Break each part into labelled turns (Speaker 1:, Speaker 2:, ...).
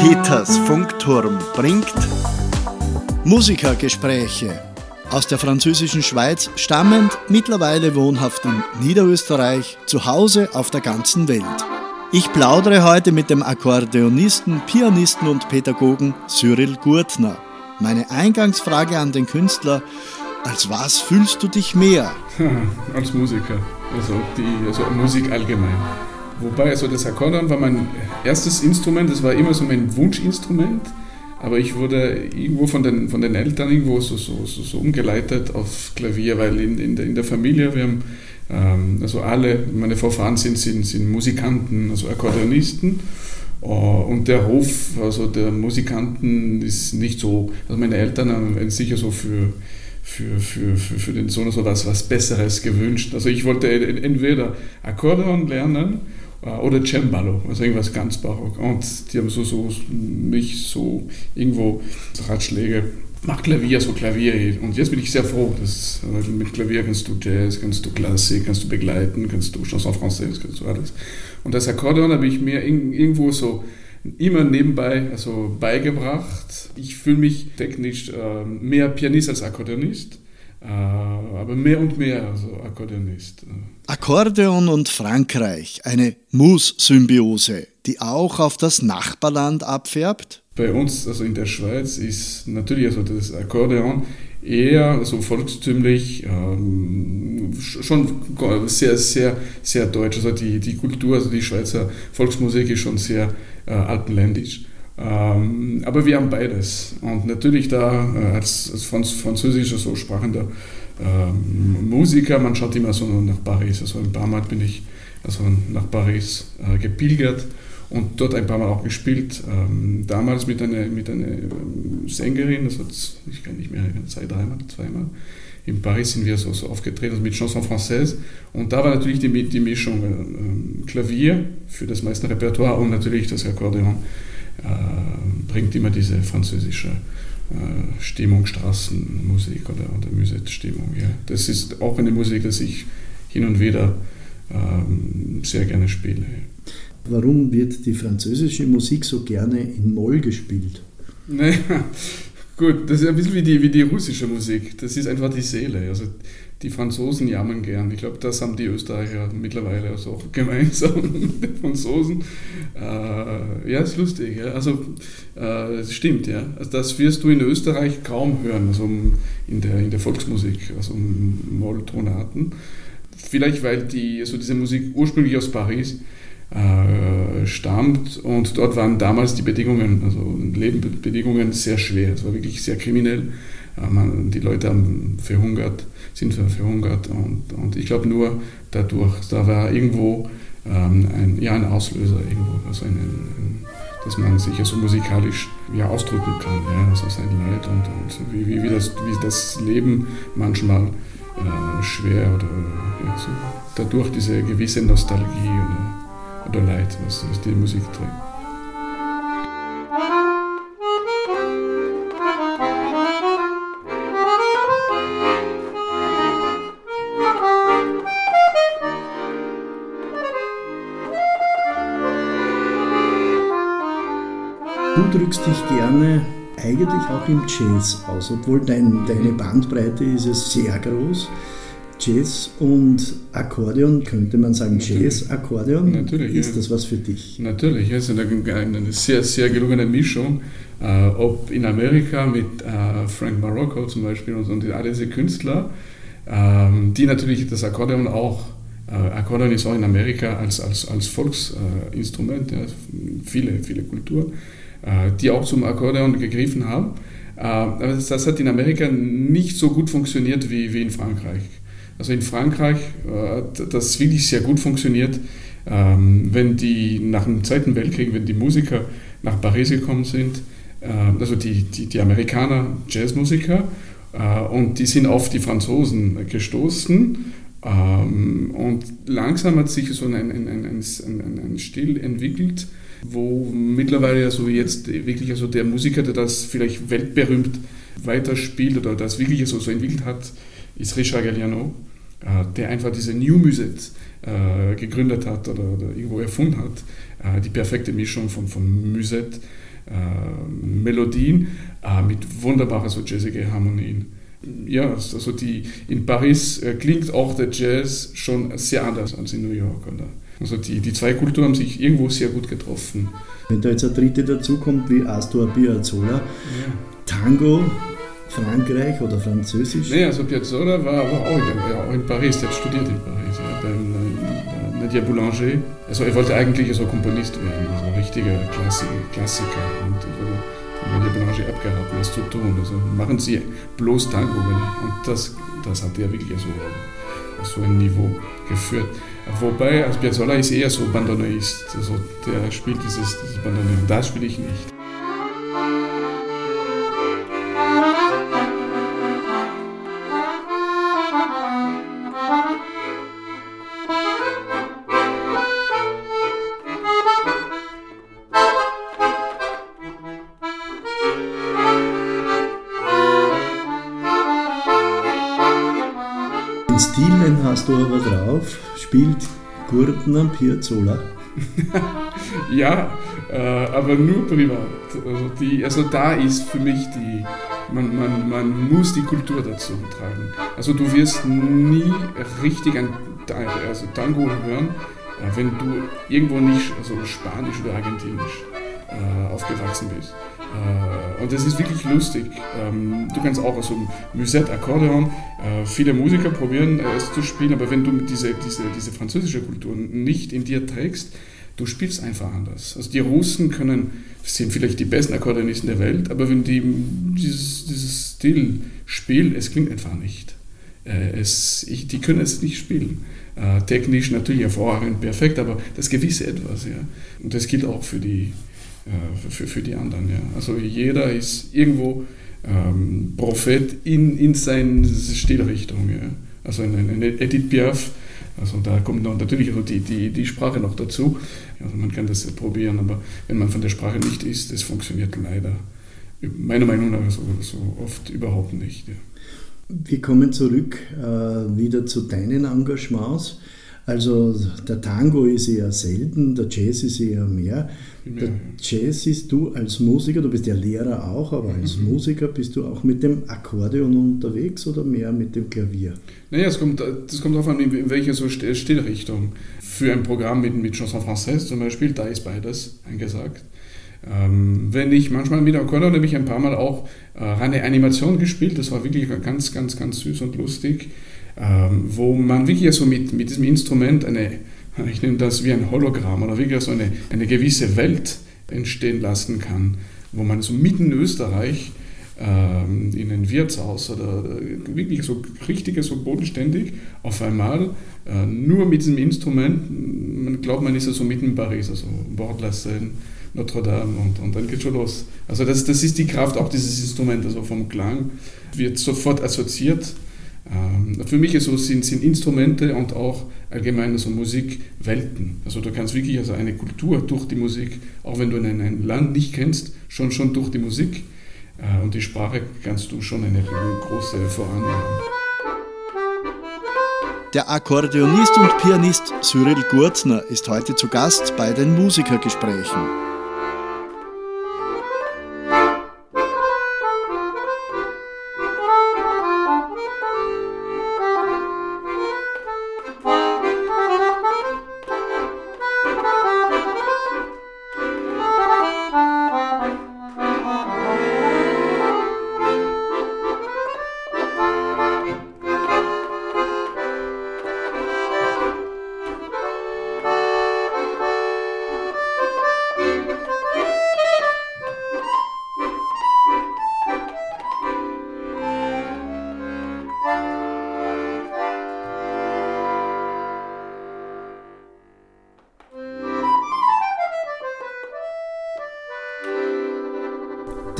Speaker 1: Peters Funkturm bringt Musikergespräche aus der französischen Schweiz stammend, mittlerweile wohnhaft in Niederösterreich, zu Hause auf der ganzen Welt. Ich plaudere heute mit dem Akkordeonisten, Pianisten und Pädagogen Cyril Gurtner. Meine Eingangsfrage an den Künstler, als was fühlst du dich mehr?
Speaker 2: als Musiker, also, die, also Musik allgemein. Wobei, also das Akkordeon war mein erstes Instrument, das war immer so mein Wunschinstrument, aber ich wurde irgendwo von den, von den Eltern irgendwo so, so, so, so umgeleitet auf Klavier, weil in, in, der, in der Familie, wir haben, ähm, also alle, meine Vorfahren sind, sind, sind Musikanten, also Akkordeonisten. Uh, und der Hof, also der Musikanten, ist nicht so, also meine Eltern haben sicher so für für, für, für, für den Sohn so was, was Besseres gewünscht. Also ich wollte entweder Akkordeon lernen oder Cembalo, also irgendwas ganz barock. Und die haben so, so mich so irgendwo Ratschläge, mach Klavier, so Klavier. Und jetzt bin ich sehr froh, dass mit Klavier kannst du Jazz, kannst du Klassik, kannst du begleiten, kannst du Chanson Française, kannst du alles. Und das Akkordeon habe ich mir irgendwo so immer nebenbei also beigebracht. Ich fühle mich technisch äh, mehr Pianist als Akkordeonist, äh, aber mehr und mehr also Akkordeonist.
Speaker 1: Akkordeon und Frankreich, eine Mus-Symbiose, die auch auf das Nachbarland abfärbt?
Speaker 2: Bei uns, also in der Schweiz, ist natürlich also das Akkordeon eher so volkstümlich, ähm, schon sehr, sehr, sehr deutsch. Also die, die Kultur, also die Schweizer Volksmusik ist schon sehr äh, alpenländisch. Ähm, aber wir haben beides. Und natürlich da äh, als, als französischer so sprachender ähm, Musiker, man schaut immer so nach Paris. Also ein paar Mal bin ich also nach Paris äh, gepilgert und dort ein paar Mal auch gespielt. Ähm, damals mit einer, mit einer ähm, Sängerin, das hat, ich kann nicht mehr, zwei, dreimal, zweimal. In Paris sind wir so, so aufgetreten also mit Chanson Française. Und da war natürlich die, die Mischung äh, Klavier für das meiste Repertoire und natürlich das Akkordeon äh, bringt immer diese französische äh, Stimmung, Straßenmusik oder, oder Musette-Stimmung. Ja. Das ist auch eine Musik, die ich hin und wieder ähm, sehr gerne spiele.
Speaker 1: Warum wird die französische Musik so gerne in Moll gespielt?
Speaker 2: Naja, gut, das ist ein bisschen wie die, wie die russische Musik. Das ist einfach die Seele. Also die Franzosen jammern gern. Ich glaube, das haben die Österreicher mittlerweile also auch gemeinsam mit den Franzosen. Äh, ja, ist lustig. Ja. Also, äh, stimmt, ja. Also, das wirst du in Österreich kaum hören, also in der, in der Volksmusik, also Molltonaten. Vielleicht, weil die, also diese Musik ursprünglich aus Paris äh, stammt. Und dort waren damals die Bedingungen, also Lebensbedingungen sehr schwer. Es war wirklich sehr kriminell. Äh, die Leute haben verhungert, sind verhungert. Und, und ich glaube nur dadurch, da war irgendwo ähm, ein, ja, ein Auslöser irgendwo, also ein, ein, dass man sich ja so musikalisch ja, ausdrücken kann, ja, also sein Leid und, und wie, wie, wie, das, wie das Leben manchmal äh, schwer oder ja, so, dadurch diese gewisse Nostalgie oder oder Leid, was, die Musik trägt.
Speaker 1: Du drückst dich gerne eigentlich auch im Jazz aus, obwohl dein, deine Bandbreite ist ja sehr groß. Jazz und Akkordeon, könnte man sagen Jazz, Akkordeon. Natürlich. Ist ja. das was für dich?
Speaker 2: Natürlich, es ist eine, eine, sehr, sehr gelungene Mischung. Äh, ob in Amerika mit äh, Frank Marocco zum Beispiel und, und all diese Künstler, ähm, die natürlich das Akkordeon auch, äh, Akkordeon ist auch in Amerika als, als, als Volksinstrument, ja, viele, viele Kulturen, äh, die auch zum Akkordeon gegriffen haben. Äh, aber das, hat in Amerika nicht so gut funktioniert wie, wie in Frankreich. Also in Frankreich, äh, das wirklich sehr gut funktioniert, ähm, wenn die nach dem Zweiten Weltkrieg, wenn die Musiker nach Paris gekommen sind, äh, also die, die, die Amerikaner Jazzmusiker, äh, und die sind auf die Franzosen gestoßen. Ähm, und langsam hat sich so ein, ein, ein, ein, ein Stil entwickelt, wo mittlerweile also jetzt wirklich also der Musiker, der das vielleicht weltberühmt weiterspielt oder das wirklich so, so entwickelt hat, ist Richard Galliano. Äh, der einfach diese New Music äh, gegründet hat oder, oder, irgendwo erfunden hat. Äh, die perfekte Mischung von, von Musette, äh, Melodien äh, mit wunderbaren so jazzige Harmonien. Ja, also die, in Paris äh, klingt auch der Jazz schon sehr anders als in New York. Oder? Also die, die zwei Kulturen haben sich irgendwo sehr gut getroffen.
Speaker 1: Wenn da jetzt eine dritte dazukommt wie Astor Piazzolla, ja. Tango, Frankreich oder Französisch?
Speaker 2: Nee, also Piazzolla war, war auch, in, ja, auch in Paris, der hat studiert in Paris, ja, beim äh, Nadia Boulanger. Also er wollte eigentlich so Komponist werden, also ein richtiger Klassi Klassiker. Und Boulanger abgeraten, das zu tun. Also machen Sie bloß Tango. Und das, das hat er wirklich so, so ein Niveau geführt. Wobei, Piazzolla ist eher so Bandoneist, also der spielt dieses, dieses Bandoneon, das spiele ich nicht.
Speaker 1: Spielt Gurtner Piazzolla.
Speaker 2: ja, äh, aber nur privat. Also, die, also da ist für mich die, man, man, man muss die Kultur dazu tragen. Also du wirst nie richtig ein also Tango hören, äh, wenn du irgendwo nicht also Spanisch oder Argentinisch äh, aufgewachsen bist. Äh, und das ist wirklich lustig. Ähm, du kannst auch also Musette, Akkordeon, äh, viele Musiker probieren es zu spielen, aber wenn du diese, diese, diese französische Kultur nicht in dir trägst, du spielst einfach anders. Also die Russen können, sind vielleicht die besten Akkordeonisten der Welt, aber wenn die dieses, dieses Stil spielen, es klingt einfach nicht. Es, ich, die können es nicht spielen. Äh, technisch natürlich hervorragend, perfekt, aber das gewisse Etwas. Ja. Und das gilt auch für die, äh, für, für die anderen. Ja. Also jeder ist irgendwo ähm, Prophet in, in seiner Stilrichtung. Ja. Also eine, eine Edith Piaf, also da kommt noch natürlich also die, die, die Sprache noch dazu. Also man kann das probieren, aber wenn man von der Sprache nicht ist, das funktioniert leider meiner Meinung nach so, so oft überhaupt nicht. Ja.
Speaker 1: Wir kommen zurück äh, wieder zu deinen Engagements. Also der Tango ist eher selten, der Jazz ist eher mehr. Der Jazz ist du als Musiker, du bist ja Lehrer auch, aber als mhm. Musiker bist du auch mit dem Akkordeon unterwegs oder mehr mit dem Klavier?
Speaker 2: Naja, es kommt, das kommt darauf an, in welche so Stillrichtung. Für ein Programm mit, mit Chanson Française zum Beispiel, da ist beides angesagt. Ähm, wenn ich manchmal mit Akkordeon habe ich ein paar Mal auch äh, reine Animation gespielt, das war wirklich ganz, ganz, ganz süß und lustig wo man wirklich so mit, mit diesem Instrument eine, ich nenne das wie ein Hologramm oder wirklich so eine, eine gewisse Welt entstehen lassen kann, wo man so mitten in Österreich ähm, in ein Wirtshaus oder wirklich so richtig so bodenständig auf einmal äh, nur mit diesem Instrument, man glaubt, man ist ja so mitten in Paris, also Bordlassen, Notre Dame und, und dann geht schon los. Also das, das ist die Kraft auch dieses Instruments, also vom Klang wird sofort assoziiert ähm, für mich ist so, sind, sind Instrumente und auch allgemein so Musik Welten. Also du kannst wirklich also eine Kultur durch die Musik, auch wenn du ein, ein Land nicht kennst, schon, schon durch die Musik äh, und die Sprache kannst du schon eine große voranbringen.
Speaker 1: Der Akkordeonist und Pianist Cyril Gurtner ist heute zu Gast bei den Musikergesprächen.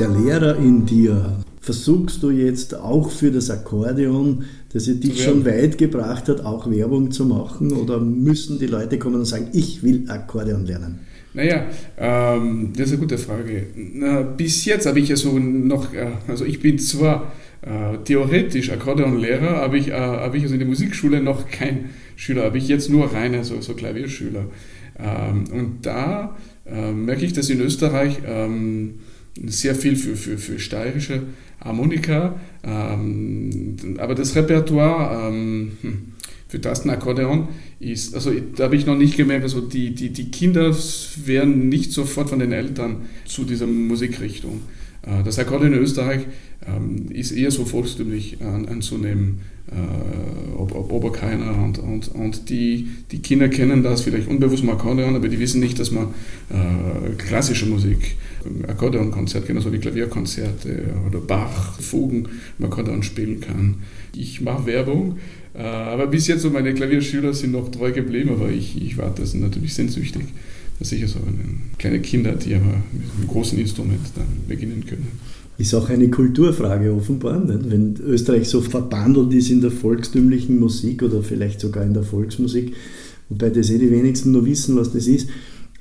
Speaker 1: Der Lehrer in dir, versuchst du jetzt auch für das Akkordeon, das ja dich schon weit gebracht hat, auch Werbung zu machen? Oder müssen die Leute kommen und sagen, ich will Akkordeon lernen?
Speaker 2: Naja, ähm, das ist eine gute Frage. Na, bis jetzt habe ich ja so noch, äh, also ich bin zwar äh, theoretisch Akkordeonlehrer, aber ich, äh, habe ich also in der Musikschule noch kein Schüler, habe ich jetzt nur reine so, so Klavierschüler. Ähm, und da äh, merke ich, dass in Österreich ähm, sehr viel für, für, für steirische Harmonika, ähm, aber das Repertoire ähm, hm, für Tastenakkordeon ist, also da habe ich noch nicht gemerkt, also die, die, die Kinder werden nicht sofort von den Eltern zu dieser Musikrichtung. Äh, das Akkordeon in Österreich ähm, ist eher so volkstümlich anzunehmen, äh, ob, Oberkeiner und, und, und die, die Kinder kennen das vielleicht unbewusst im Akkordeon, aber die wissen nicht, dass man äh, klassische Musik, Akkordeonkonzert, genauso wie Klavierkonzerte oder Bach, Fugen im Akkordeon spielen kann. Ich mache Werbung, aber bis jetzt so meine Klavierschüler sind noch treu geblieben, aber ich, ich warte das natürlich sehnsüchtig sicher so kleine Kinder, die aber mit einem großen Instrument dann beginnen können.
Speaker 1: Ist auch eine Kulturfrage offenbar, nicht? wenn Österreich so verbandelt ist in der volkstümlichen Musik oder vielleicht sogar in der Volksmusik, wobei das eh die wenigsten nur wissen, was das ist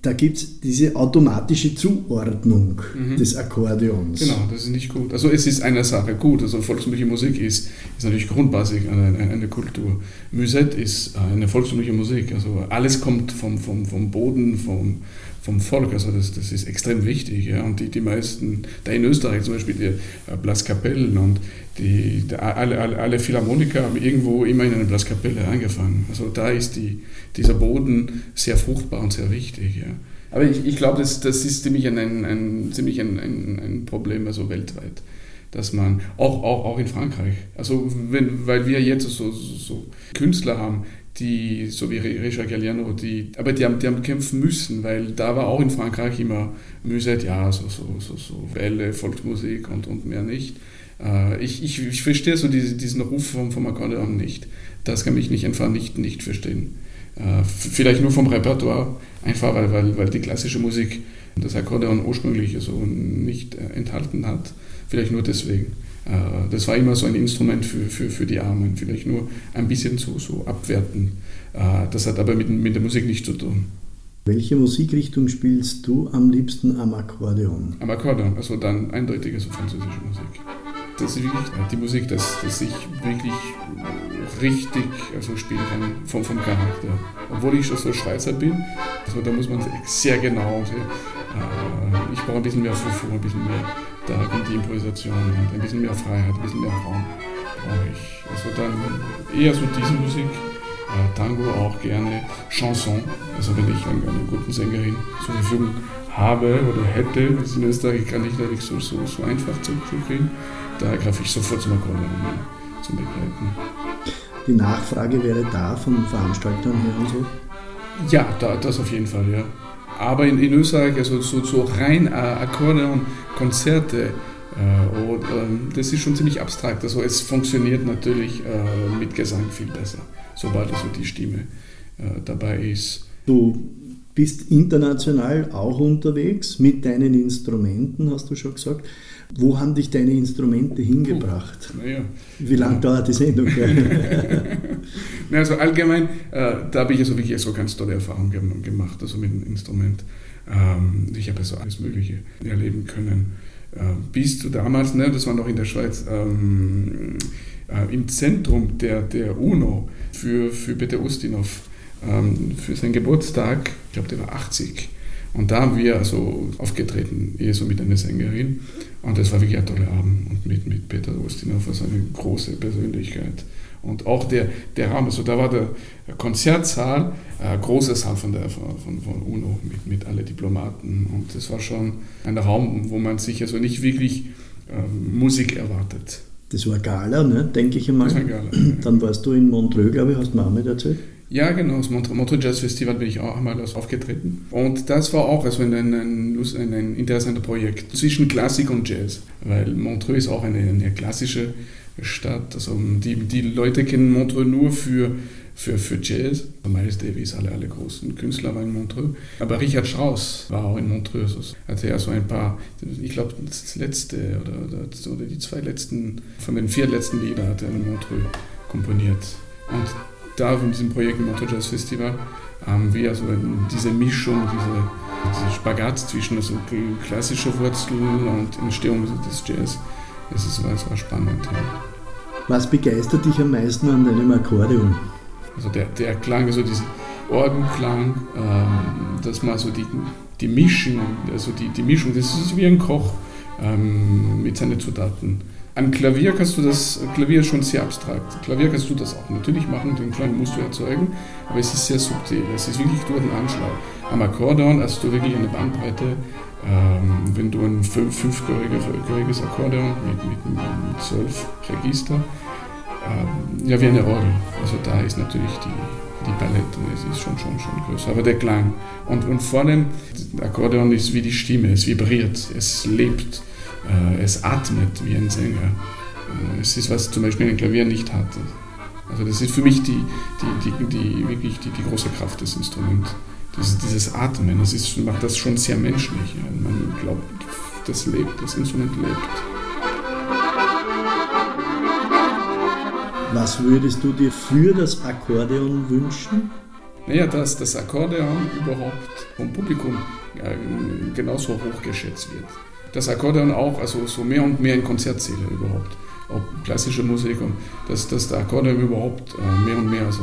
Speaker 1: da gibt es diese automatische Zuordnung mhm. des Akkordeons.
Speaker 2: Genau, das ist nicht gut. Also es ist eine Sache gut, also volksmündliche Musik ist, ist natürlich grundbasisch eine, eine, Kultur. Musette ist eine volksmündliche Musik, also alles kommt vom, vom, vom Boden, vom, vom Volk, also das, das ist extrem wichtig. Ja. Und die, die meisten, da in Österreich zum Beispiel die äh, Blaskapellen und die, alle, alle, alle Philharmoniker haben irgendwo immer in einer Blaskapelle angefangen. Also da ist die, dieser Boden sehr fruchtbar und sehr wichtig. Ja. Aber ich, ich glaube, das, das ist ziemlich ein, ein, ein ziemlich ein, ein, ein Problem also weltweit dass man, auch, auch, auch in Frankreich, also wenn, weil wir jetzt so, so, so Künstler haben, die, so wie Richard Galliano, die, aber die haben, die haben kämpfen müssen, weil da war auch in Frankreich immer Musette, ja, so, so, so, so Welle, Volksmusik und, und mehr nicht. Äh, ich, ich, ich verstehe so diese, diesen Ruf vom, vom Akkordeon nicht. Das kann ich nicht einfach nicht, nicht verstehen. Äh, vielleicht nur vom Repertoire, einfach weil, weil, weil die klassische Musik das Akkordeon ursprünglich so nicht äh, enthalten hat. Vielleicht nur deswegen. Äh, das war immer so ein Instrument für, für, für die Armen, vielleicht nur ein bisschen zu so abwerten. Äh, das hat aber mit, mit der Musik nichts zu tun.
Speaker 1: Welche Musikrichtung spielst du am liebsten am Akkordeon?
Speaker 2: Am Akkordeon, also dann eindeutig also französische Musik. Das ist wirklich die Musik, dass, dass ich wirklich richtig also spielen kann vom, vom Charakter. Obwohl ich schon so Schweizer bin, also da muss man sehr genau, äh, ich brauche ein bisschen mehr Fufu, ein bisschen mehr da kommt die Improvisation und ein bisschen mehr Freiheit, ein bisschen mehr Raum brauche ich. Also dann eher so diese Musik, äh, Tango auch gerne, Chanson, also wenn ich eine, eine gute Sängerin zur Verfügung habe oder hätte, das in Österreich kann ich natürlich so, so, so einfach zu, kriegen, da greife ich sofort zum Akkordeon zum Begleiten.
Speaker 1: Die Nachfrage wäre da von Veranstaltern her und so?
Speaker 2: Ja, da, das auf jeden Fall, ja. Aber in, in Österreich, also so, so rein äh, Akkordeon-Konzerte, äh, und, äh, das ist schon ziemlich abstrakt. Also es funktioniert natürlich äh, mit Gesang viel besser, sobald also die Stimme äh, dabei ist.
Speaker 1: Du bist international auch unterwegs mit deinen Instrumenten, hast du schon gesagt. Wo haben dich deine Instrumente hingebracht?
Speaker 2: Oh, ja.
Speaker 1: Wie lange ja. dauert die Sendung?
Speaker 2: also allgemein, äh, da habe ich also wirklich so ganz tolle Erfahrungen gemacht, also mit dem Instrument. Ähm, ich habe also alles Mögliche erleben können. Äh, bis zu damals, ne, das war noch in der Schweiz, ähm, äh, im Zentrum der, der UNO für, für Peter Ustinov, ähm, für seinen Geburtstag, ich glaube, der war 80 und da haben wir also aufgetreten, eher so mit einer Sängerin. Und das war wirklich ein toller Abend. Und mit, mit Peter Ustinov, also eine große Persönlichkeit. Und auch der, der Raum, also da war der Konzertsaal, äh, großer Saal von, der, von, von UNO mit, mit allen Diplomaten. Und das war schon ein Raum, wo man sich also nicht wirklich äh, Musik erwartet.
Speaker 1: Das war Gala, ne? denke ich einmal. Das war Gala. Dann warst du in Montreux, glaube ich, hast du mir auch mit erzählt.
Speaker 2: Ja, genau, das Montreux Jazz Festival bin ich auch einmal aufgetreten. Und das war auch also ein, ein, ein, ein interessantes Projekt zwischen Klassik und Jazz, weil Montreux ist auch eine, eine klassische Stadt. Also die, die Leute kennen Montreux nur für, für, für Jazz. Miles Davis, alle, alle großen Künstler waren in Montreux. Aber Richard Strauss war auch in Montreux. Also hatte er so ein paar, ich glaube, das letzte oder, oder die zwei letzten, von den vier letzten Lieder hat er in Montreux komponiert. Und da in diesem Projekt im Motor Jazz Festival haben wir also diese Mischung, diese, diese Spagat zwischen also klassischer Wurzel und Entstehung des Jazz. Das, ist, das war spannend. Ja.
Speaker 1: Was begeistert dich am meisten an deinem Akkordeon?
Speaker 2: Also der, der Klang, also diese, Orgenklang, ähm, dass man so die, die Mischen, also die, die Mischung, das ist wie ein Koch ähm, mit seinen Zutaten. Am Klavier kannst du das, Klavier ist schon sehr abstrakt. Klavier kannst du das auch natürlich machen, den Klang musst du erzeugen, aber es ist sehr subtil, es ist wirklich durch den Anschlag. Am Akkordeon hast du wirklich eine Bandbreite, ähm, wenn du ein fünfchöriges Akkordeon mit, mit, mit zwölf Register, ähm, ja wie eine Orgel. Also da ist natürlich die, die Palette, es ist schon, schon, schon größer. Aber der Klang. Und, und vor allem, Akkordeon ist wie die Stimme, es vibriert, es lebt, es atmet wie ein Sänger. Äh, es ist, was zum Beispiel ein Klavier nicht hat. Also das ist für mich die, die, die, die wirklich die, die große Kraft des Instruments. Dieses, dieses Atmen, das ist, macht das schon sehr menschlich. Man glaubt, das lebt, das Instrument lebt.
Speaker 1: Was würdest du dir für das Akkordeon wünschen?
Speaker 2: Naja, dass das Akkordeon überhaupt vom Publikum äh, genauso hoch geschätzt wird. Das Akkordeon auch, also so mehr und mehr in Konzertsäle überhaupt, auch klassische Musik, und dass, dass der Akkordeon überhaupt äh, mehr und mehr also,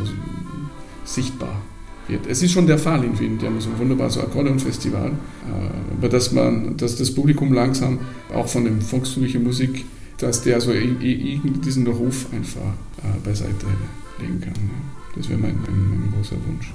Speaker 2: sichtbar wird. Es ist schon der Fall in Wien, die haben so ein wunderbares Akkordeonfestival, äh, über das man, dass das Publikum langsam auch von der volkstümlichen Musik, dass der so diesen Ruf einfach äh, beiseite legen kann. Das wäre mein, mein, mein großer Wunsch.